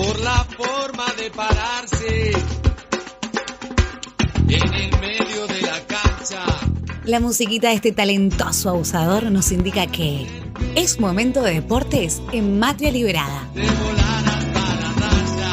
por la forma de pararse en el medio de la cancha. La musiquita de este talentoso abusador nos indica que es momento de deportes en Matria Liberada. De volar hasta la raya.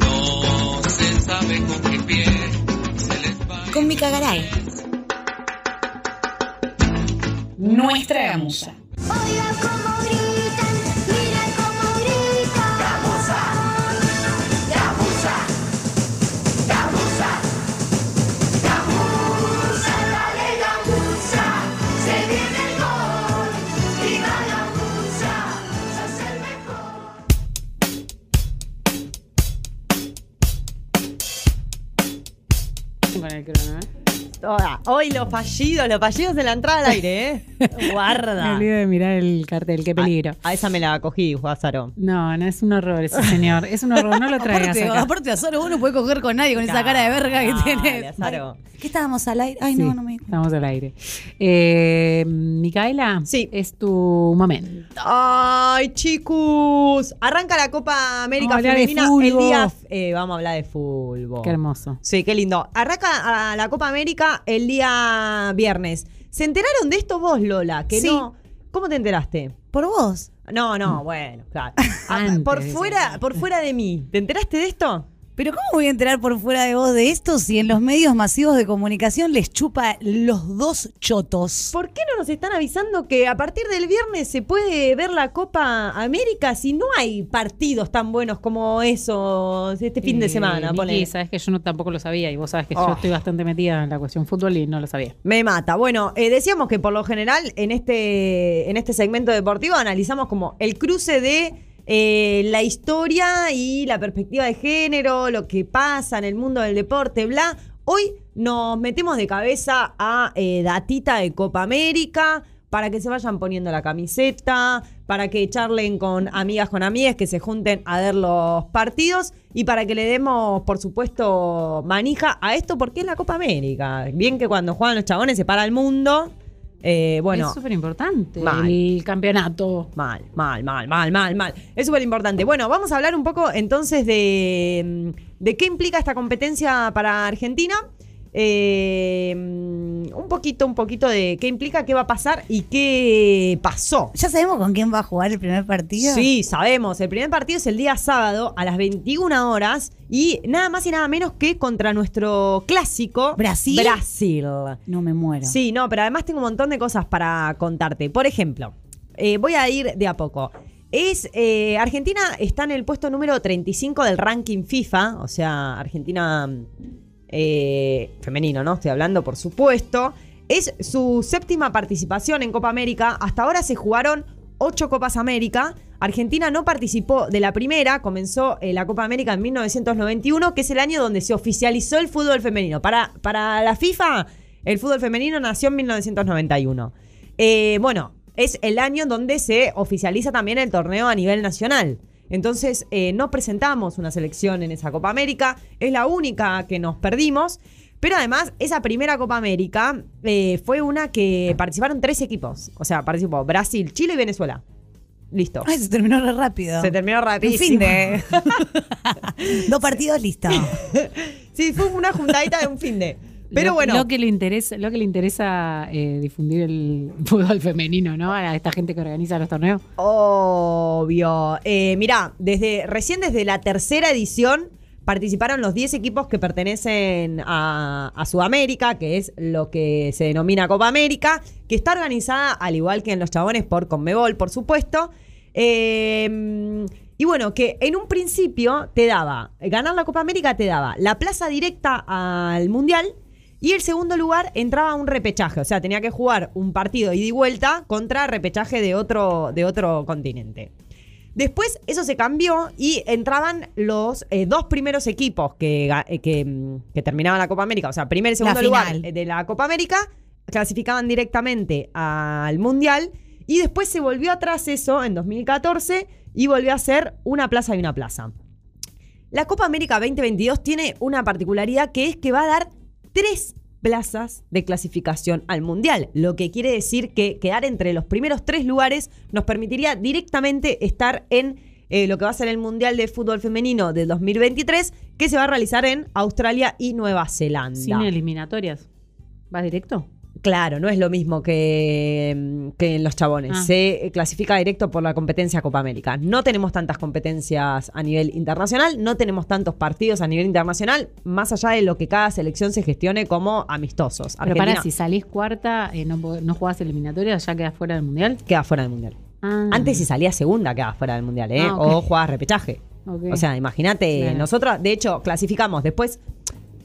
No se sabe con qué pie se les va. Con Mica Garay. Nuestra gamusa. Hoy los fallidos, los fallidos de la entrada al aire, ¿eh? Me Guarda. olvidé de mirar el cartel, qué peligro. A, a esa me la cogí, Guázaro. No, no es un horror ese señor. Es un horror, no lo traigas Aparte, acá. aparte, Azaro, vos no podés coger con nadie con esa cara de verga que tiene. Azaro. ¿Qué estábamos al aire? Ay, Sí, no, no me. Estamos al aire. Eh, Micaela, Sí. es tu momento. Ay, chicos. Arranca la Copa América Vamos a hablar de Femenina el fútbol. día. eh, vamos a hablar de fútbol. Qué hermoso. Sí, qué lindo. Arranca a la Copa América el día viernes. ¿Se enteraron de esto vos, Lola? Que Sí. no. ¿Cómo te enteraste? Por vos. No, no, bueno, claro. Ah, Antes por fuera, por fuera de mí. ¿Te enteraste de esto? Pero ¿cómo voy a enterar por fuera de vos de esto si en los medios masivos de comunicación les chupa los dos chotos? ¿Por qué no nos están avisando que a partir del viernes se puede ver la Copa América si no hay partidos tan buenos como esos este fin de Eh, semana? Ponele? sabes que yo no, tampoco lo sabía y vos sabes que Oh. yo estoy bastante metida en la cuestión fútbol y no lo sabía. Me mata. Bueno, eh, decíamos que por lo general en este, en este segmento deportivo analizamos como el cruce de eh, la historia y la perspectiva de género, lo que pasa en el mundo del deporte, bla. Hoy nos metemos de cabeza a eh, datita de Copa América para que se vayan poniendo la camiseta, para que charlen con amigas con amigas, que se junten a ver los partidos y para que le demos, por supuesto, manija a esto porque es la Copa América. Bien que cuando juegan los chabones se para el mundo. Eh, bueno, es súper importante el campeonato. Mal, mal, mal, mal, mal, mal. Es súper importante. Bueno, vamos a hablar un poco entonces de, mm, de qué implica esta competencia para Argentina. Eh, mm, un poquito, un poquito de qué implica, qué va a pasar y qué pasó. ¿Ya sabemos con quién va a jugar el primer partido? Sí, sabemos. El primer partido es el día sábado a las 21 horas y nada más y nada menos que contra nuestro clásico ¿Brasil? Brasil. No me muero. Sí, no, pero además tengo un montón de cosas para contarte. Por ejemplo, eh, voy a ir de a poco. Es eh, Argentina está en el puesto número 35 del ranking FIFA, o sea, Argentina eh, femenino, ¿no? Estoy hablando, por supuesto. Es su séptima participación en Copa América. Hasta ahora se jugaron ocho Copas América. Argentina no participó de la primera, comenzó eh, la Copa América en 1991, que es el año donde se oficializó el fútbol femenino. Para, para la FIFA, el fútbol femenino nació en 1991. Eh, bueno, es el año donde se oficializa también el torneo a nivel nacional. Entonces, eh, no presentamos una selección en esa Copa América, es la única que nos perdimos. Pero además, esa primera Copa América eh, fue una que participaron tres equipos. O sea, participó Brasil, Chile y Venezuela. Listo. Ay, se terminó re rápido. Se terminó Un rapidísimo. fin de. Dos partidos listos. Sí, fue una juntadita de un fin de. Pero Lo- bueno. Lo que le interesa, lo que le interesa eh, difundir el fútbol femenino, ¿no? A esta gente que organiza los torneos. Obvio. Eh, mirá, desde, recién desde la tercera edición participaron los 10 equipos que pertenecen a, a Sudamérica, que es lo que se denomina Copa América, que está organizada, al igual que en los chabones, por Conmebol, por supuesto. Eh, y bueno, que en un principio te daba, ganar la Copa América te daba la plaza directa al Mundial y el segundo lugar entraba a un repechaje, o sea, tenía que jugar un partido ida y vuelta contra repechaje de otro, de otro continente. Después eso se cambió y entraban los eh, dos primeros equipos que, eh, que, mm, que terminaban la Copa América, o sea, primer y segundo lugar de la Copa América, clasificaban directamente al Mundial y después se volvió atrás eso en 2014 y volvió a ser una plaza y una plaza. La Copa América 2022 tiene una particularidad que es que va a dar tres plazas de clasificación al Mundial, lo que quiere decir que quedar entre los primeros tres lugares nos permitiría directamente estar en eh, lo que va a ser el Mundial de Fútbol Femenino del 2023, que se va a realizar en Australia y Nueva Zelanda. Sin eliminatorias. ¿Vas directo? Claro, no es lo mismo que, mm, que en los chabones. Ah. Se eh, clasifica directo por la competencia Copa América. No tenemos tantas competencias a nivel internacional, no tenemos tantos partidos a nivel internacional, más allá de lo que cada selección se gestione como amistosos. Pero Argentina para, si salís cuarta, eh, no, no jugás eliminatorias, ya quedás fuera del mundial. queda fuera del Mundial. Ah. Antes si salía segunda quedaba fuera del Mundial, ¿eh? Ah. O jugabas repechaje. O sea, imagínate, Claro. nosotros, de hecho, clasificamos después.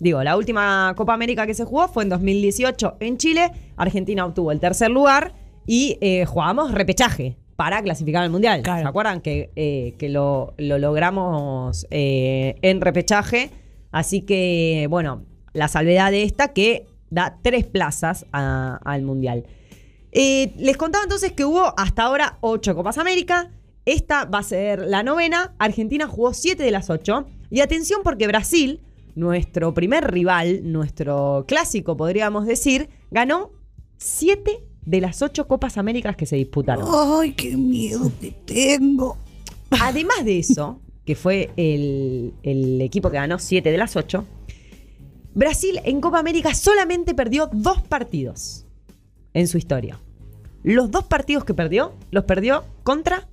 Digo, la última Copa América que se jugó fue en 2018 en Chile. Argentina obtuvo el tercer lugar y eh, jugamos repechaje para clasificar al Mundial. Claro. ¿Se acuerdan que, eh, que lo, lo logramos eh, en repechaje? Así que, bueno, la salvedad de esta que da tres plazas al Mundial. Eh, les contaba entonces que hubo hasta ahora ocho Copas América. Esta va a ser la novena. Argentina jugó siete de las ocho. Y atención porque Brasil, nuestro primer rival, nuestro clásico podríamos decir, ganó siete de las ocho Copas Américas que se disputaron. Ay, qué miedo que tengo. Además de eso, que fue el, el equipo que ganó siete de las ocho, Brasil en Copa América solamente perdió dos partidos en su historia. Los dos partidos que perdió, los perdió contra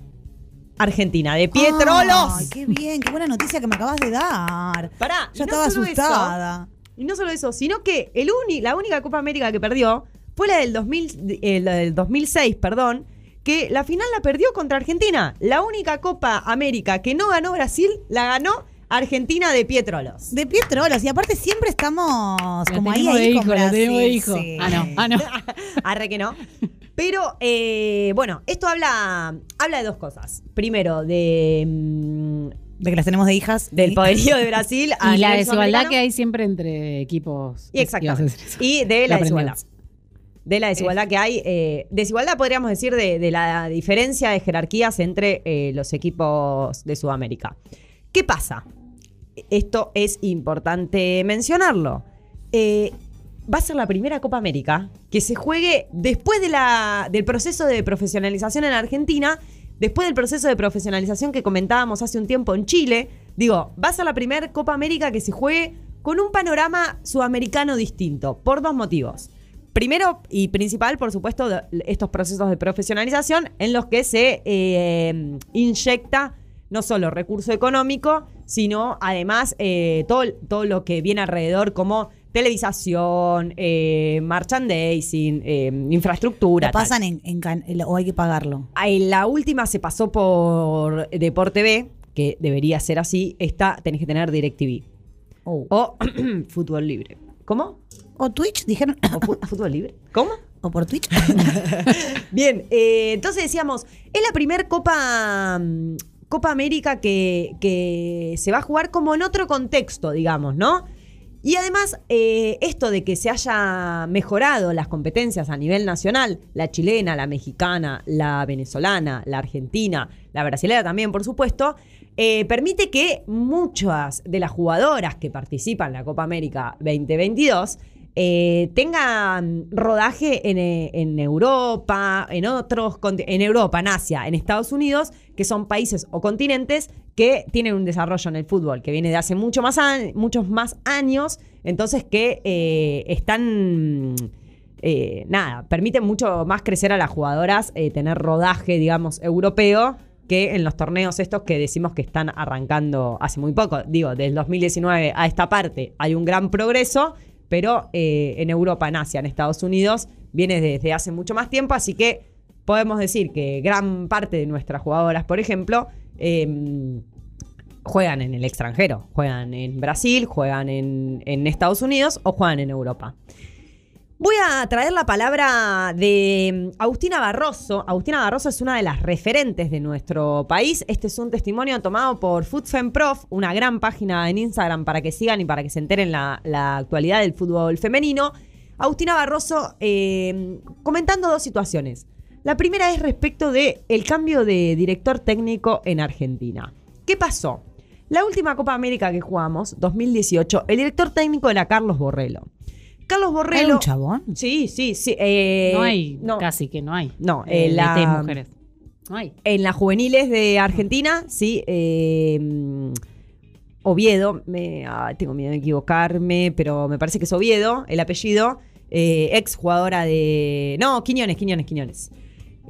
Argentina, de Pietrolos. Ay, qué bien, qué buena noticia que me acabas de dar. Pará, y Ya no estaba eso, asustada. y no solo eso, sino que el uni- la única Copa América que perdió fue la del, 2000, eh, la del 2006, perdón, que la final la perdió contra Argentina. La única Copa América que no ganó Brasil, la ganó Argentina de Pietrolos. De Pietrolos, y aparte siempre estamos La como ahí, ahí con hijo, la Brasil, tenemos de hijo. sí. Ah, no, ah, no. Arre que no. Pero, eh, bueno, esto habla, habla de dos cosas. Primero, de, mm, De que las tenemos de hijas. del poderío de Brasil. a Y la nivel desigualdad sudamericano. que hay siempre entre equipos. Y exactamente. Eso. Y de la Lo desigualdad. De la desigualdad que hay. eh, desigualdad podríamos decir de, de la diferencia de jerarquías entre eh, los equipos de Sudamérica. ¿Qué pasa? Esto es importante mencionarlo. Eh, va a ser la primera Copa América que se juegue después del proceso de profesionalización en Argentina, después del proceso de profesionalización que comentábamos hace un tiempo en Chile. Digo, va a ser la primera Copa América que se juegue con un panorama sudamericano distinto, por dos motivos. Primero y principal, por supuesto, estos procesos de profesionalización en los que se eh, inyecta no solo recurso económico, sino además eh, todo, todo lo que viene alrededor como televisación, eh, merchandising, eh, infraestructura. Lo pasan en, en can- o hay que pagarlo. Ay, La última se pasó por Deporte B, que debería ser así. Esta tenés que tener DirecTV. Oh. O Fútbol Libre. ¿Cómo? O Twitch, dijeron. ¿O Fútbol Libre? ¿Cómo? O por Twitch. Bien, eh, entonces decíamos, es la primer Copa, mm, Copa América que, que se va a jugar como en otro contexto, digamos, ¿no? Y además, eh, esto de que se haya mejorado las competencias a nivel nacional, la chilena, la mexicana, la venezolana, la argentina, la brasileña también, por supuesto, eh, permite que muchas de las jugadoras que participan en la Copa América 2022 eh, tengan rodaje en, eh, en Europa, en otros, en Europa, en Asia, en Estados Unidos, que son países o continentes que tienen un desarrollo en el fútbol que viene de hace mucho más muchos más años, entonces que eh, están, eh, nada, permiten mucho más crecer a las jugadoras, eh, tener rodaje, digamos, europeo que en los torneos estos que decimos que están arrancando hace muy poco. Digo, del 2019 a esta parte hay un gran progreso, pero eh, en Europa, en Asia, en Estados Unidos, viene desde hace mucho más tiempo, así que podemos decir que gran parte de nuestras jugadoras, por ejemplo, eh, juegan en el extranjero, juegan en Brasil, juegan en Estados Unidos o juegan en Europa. Voy a traer la palabra de mm, Agustina Barroso. Agustina Barroso es una de las referentes de nuestro país. Este es un testimonio tomado por FoodFemProf, una gran página en Instagram para que sigan y para que se enteren la, actualidad del fútbol femenino. Agustina Barroso eh, comentando dos situaciones. La primera es respecto del el cambio de director técnico en Argentina. ¿Qué pasó? La última Copa América que jugamos, 2018, el director técnico era Carlos Borrello. Carlos ¿Hay Borrello. un chabón? Sí, sí, sí. eh, no hay, no. casi que no hay. No, eh, la- mujeres. No hay. En las juveniles de Argentina, sí. eh, Oviedo, me, ah, tengo miedo de equivocarme, pero me parece que es Oviedo, el apellido. eh, ex jugadora de. No, Quiñones, Quiñones, Quiñones.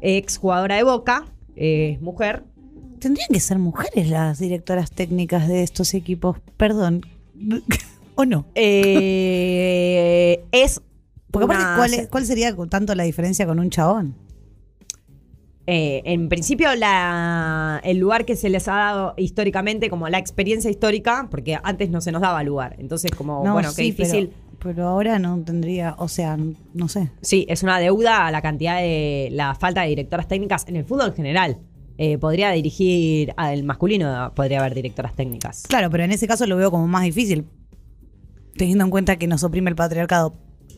Ex jugadora de Boca, eh, mujer. Tendrían que ser mujeres las directoras técnicas de estos equipos. Perdón. ¿O no? eh, es. Porque aparte, ¿cuál, es- cuál sería tanto la diferencia con un chabón? Eh, en principio, la, el lugar que se les ha dado históricamente, como la experiencia histórica, porque antes no se nos daba lugar. Entonces, como, no, bueno, sí, qué difícil. Pero, pero ahora no tendría, o sea, no sé. Sí, es una deuda a la cantidad de la falta de directoras técnicas en el fútbol en general. Eh, podría dirigir al masculino, podría haber directoras técnicas. Claro, pero en ese caso lo veo como más difícil, teniendo en cuenta que nos oprime el patriarcado.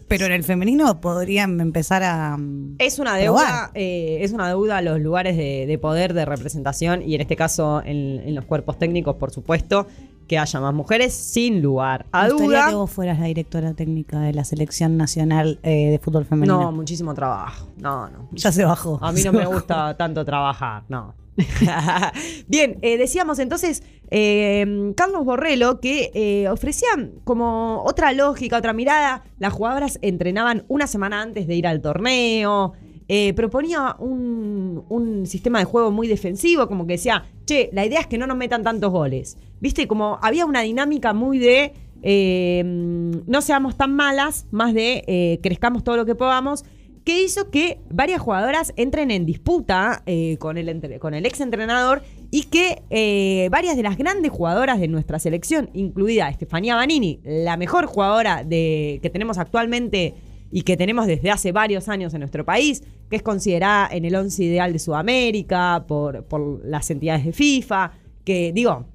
Pero en el femenino podrían empezar a... mm, Es una deuda, eh, es una deuda a los lugares de, de poder, de representación y en este caso en, en los cuerpos técnicos, por supuesto, que haya más mujeres sin lugar a Me duda. que vos fueras la directora técnica de la selección nacional eh, de fútbol femenino. No, muchísimo trabajo. No, no. ya se bajó. A mí no me bajó. gusta tanto trabajar, no. Bien, eh, decíamos entonces eh, Carlos Borrello que eh, ofrecía como otra lógica, otra mirada. Las jugadoras entrenaban una semana antes de ir al torneo. eh, proponía un, un sistema de juego muy defensivo, como que decía, che, la idea es que no nos metan tantos goles. Viste, como había una dinámica muy de eh, no seamos tan malas, más de eh, crezcamos todo lo que podamos que hizo que varias jugadoras entren en disputa eh, con, el, con el ex entrenador y que eh, varias de las grandes jugadoras de nuestra selección, incluida Estefanía Banini, la mejor jugadora de, que tenemos actualmente y que tenemos desde hace varios años en nuestro país, que es considerada en el once ideal de Sudamérica por, por las entidades de FIFA, que digo,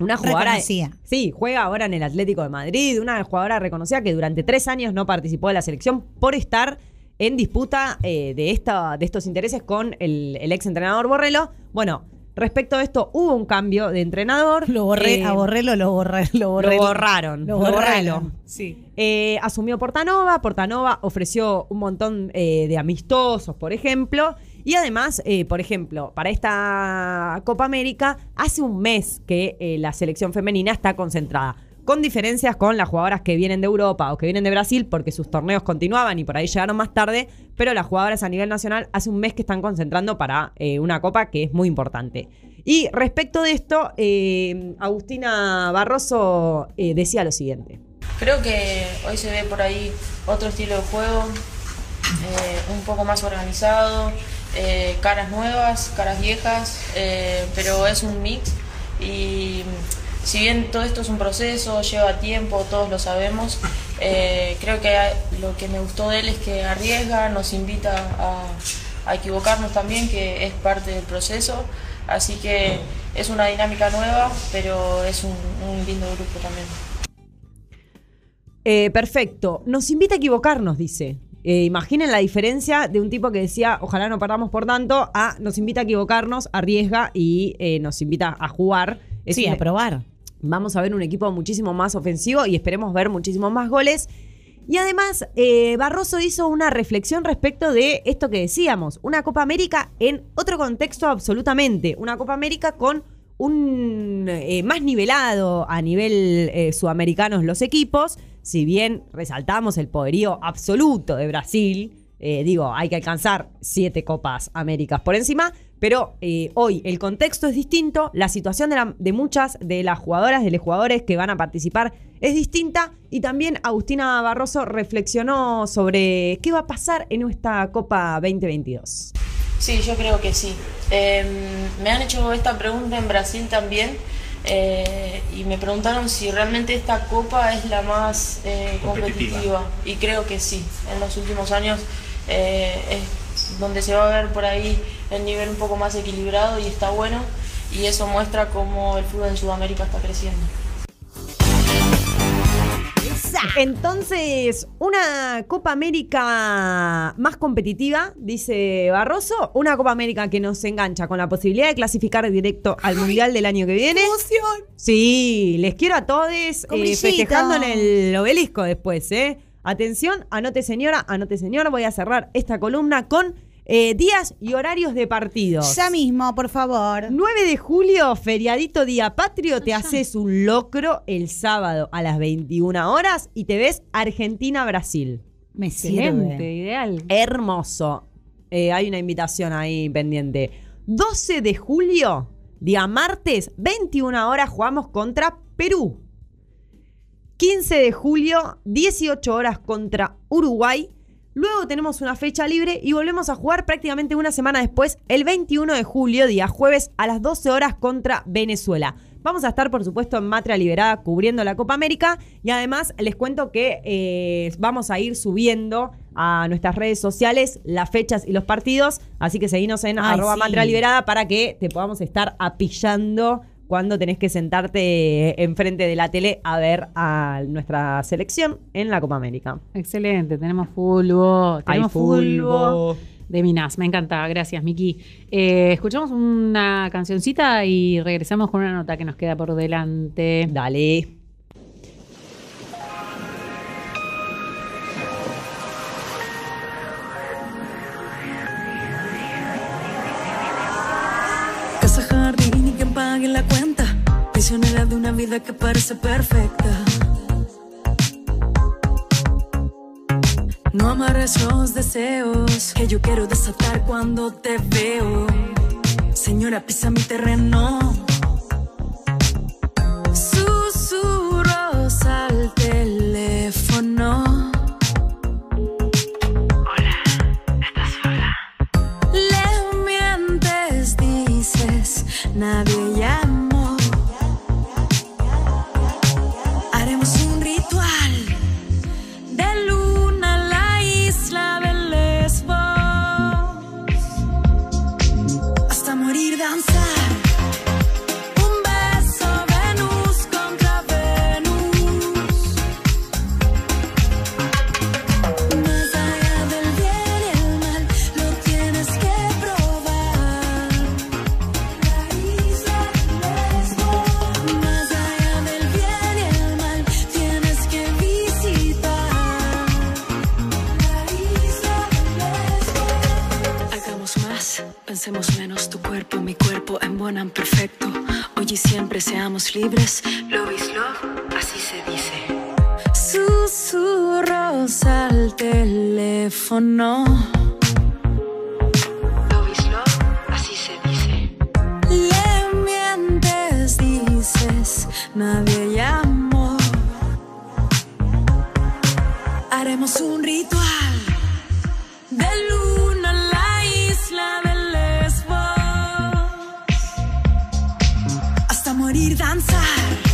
una jugadora... Reconocida. Sí, juega ahora en el Atlético de Madrid, una jugadora reconocida que durante tres años no participó de la selección por estar en disputa eh, de, esta, de estos intereses con el, el ex entrenador Borrello. Bueno, respecto a esto, hubo un cambio de entrenador. Lo borré, Eh, a Borrello lo borré, lo borré. lo borraron. Lo borraron. Sí. Eh, asumió Portanova, Portanova ofreció un montón eh, de amistosos, por ejemplo, y además, por ejemplo, para esta Copa América, hace un mes que la selección femenina está concentrada, con diferencias con las jugadoras que vienen de Europa o que vienen de Brasil, porque sus torneos continuaban y por ahí llegaron más tarde, pero las jugadoras a nivel nacional hace un mes que están concentrando para eh, una Copa que es muy importante. Y respecto de esto, eh, Agustina Barroso eh, decía lo siguiente. Creo que hoy se ve por ahí otro estilo de juego, un poco más organizado, caras nuevas, caras viejas, pero es un mix y si bien todo esto es un proceso, lleva tiempo, todos lo sabemos, eh, creo que lo que me gustó de él es que arriesga, nos invita a, a equivocarnos también, que es parte del proceso, así que es una dinámica nueva, pero es un, un lindo grupo también. Eh, perfecto. Nos invita a equivocarnos, dice. Eh, imaginen la diferencia de un tipo que decía, ojalá no perdamos por tanto, a nos invita a equivocarnos, arriesga y eh, nos invita a jugar. Es Sí, a probar. Vamos a ver un equipo muchísimo más ofensivo y esperemos ver muchísimos más goles. Y además, eh, Barroso hizo una reflexión respecto de esto que decíamos, una Copa América en otro contexto absolutamente, una Copa América con un eh, más nivelado a nivel eh, sudamericanos los equipos, si bien resaltamos el poderío absoluto de Brasil, eh, digo, hay que alcanzar siete Copas Américas por encima, pero eh, hoy el contexto es distinto, la situación de, la- de muchas de las jugadoras, de los jugadores que van a participar es distinta y también Agustina Barroso reflexionó sobre qué va a pasar en esta Copa 2022. Sí, yo creo que sí. Eh, me han hecho esta pregunta en Brasil también eh, y me preguntaron si realmente esta copa es la más eh, competitiva. y creo que sí. En los últimos años eh, es donde se va a ver por ahí el nivel un poco más equilibrado y está bueno y eso muestra cómo el fútbol en Sudamérica está creciendo. Entonces, una Copa América más competitiva, dice Barroso, una Copa América que nos engancha con la posibilidad de clasificar directo al Mundial del año que viene. ¡Emoción! Sí, les quiero a todos eh, festejando en el obelisco después, ¿eh? Atención, anote señora, anote señor, voy a cerrar esta columna con eh, días y horarios de partidos. Ya mismo, por favor. 9 de julio, feriadito día patrio, te haces un locro el sábado a las 21 horas y te ves Argentina-Brasil. Me Excelente, sirve. ideal. Hermoso. Eh, hay una invitación ahí pendiente. 12 de julio, día martes, 21 horas, jugamos contra Perú. 15 de julio, 18 horas contra Uruguay. Luego tenemos una fecha libre y volvemos a jugar prácticamente una semana después, el 21 de julio, día jueves, a las 12 horas contra Venezuela. Vamos a estar, por supuesto, en Matria Liberada cubriendo la Copa América y además les cuento que eh, vamos a ir subiendo a nuestras redes sociales las fechas y los partidos, así que seguinos en Ay, arroba sí. Matria Liberada para que te podamos estar apillando cuando tenés que sentarte enfrente de la tele a ver a nuestra selección en la Copa América. Excelente, tenemos fulbo. Hay Tenemos fulbo. fulbo. De Minas, me encanta, gracias Miki. Eh, escuchamos una cancioncita y regresamos con una nota que nos queda por delante. Dale. Casa, jardín la cuenta. Prisionera de una vida que parece perfecta. No amarres los deseos que yo quiero desatar cuando te veo. Señora, pisa mi terreno. Pensemos menos. Tu cuerpo, mi cuerpo, buen perfecto. Hoy y siempre seamos libres. Love is love, así se dice. Susurros al teléfono. Love love, así se dice. Le mientes, dices, nadie llamó. Haremos un ritual danzar.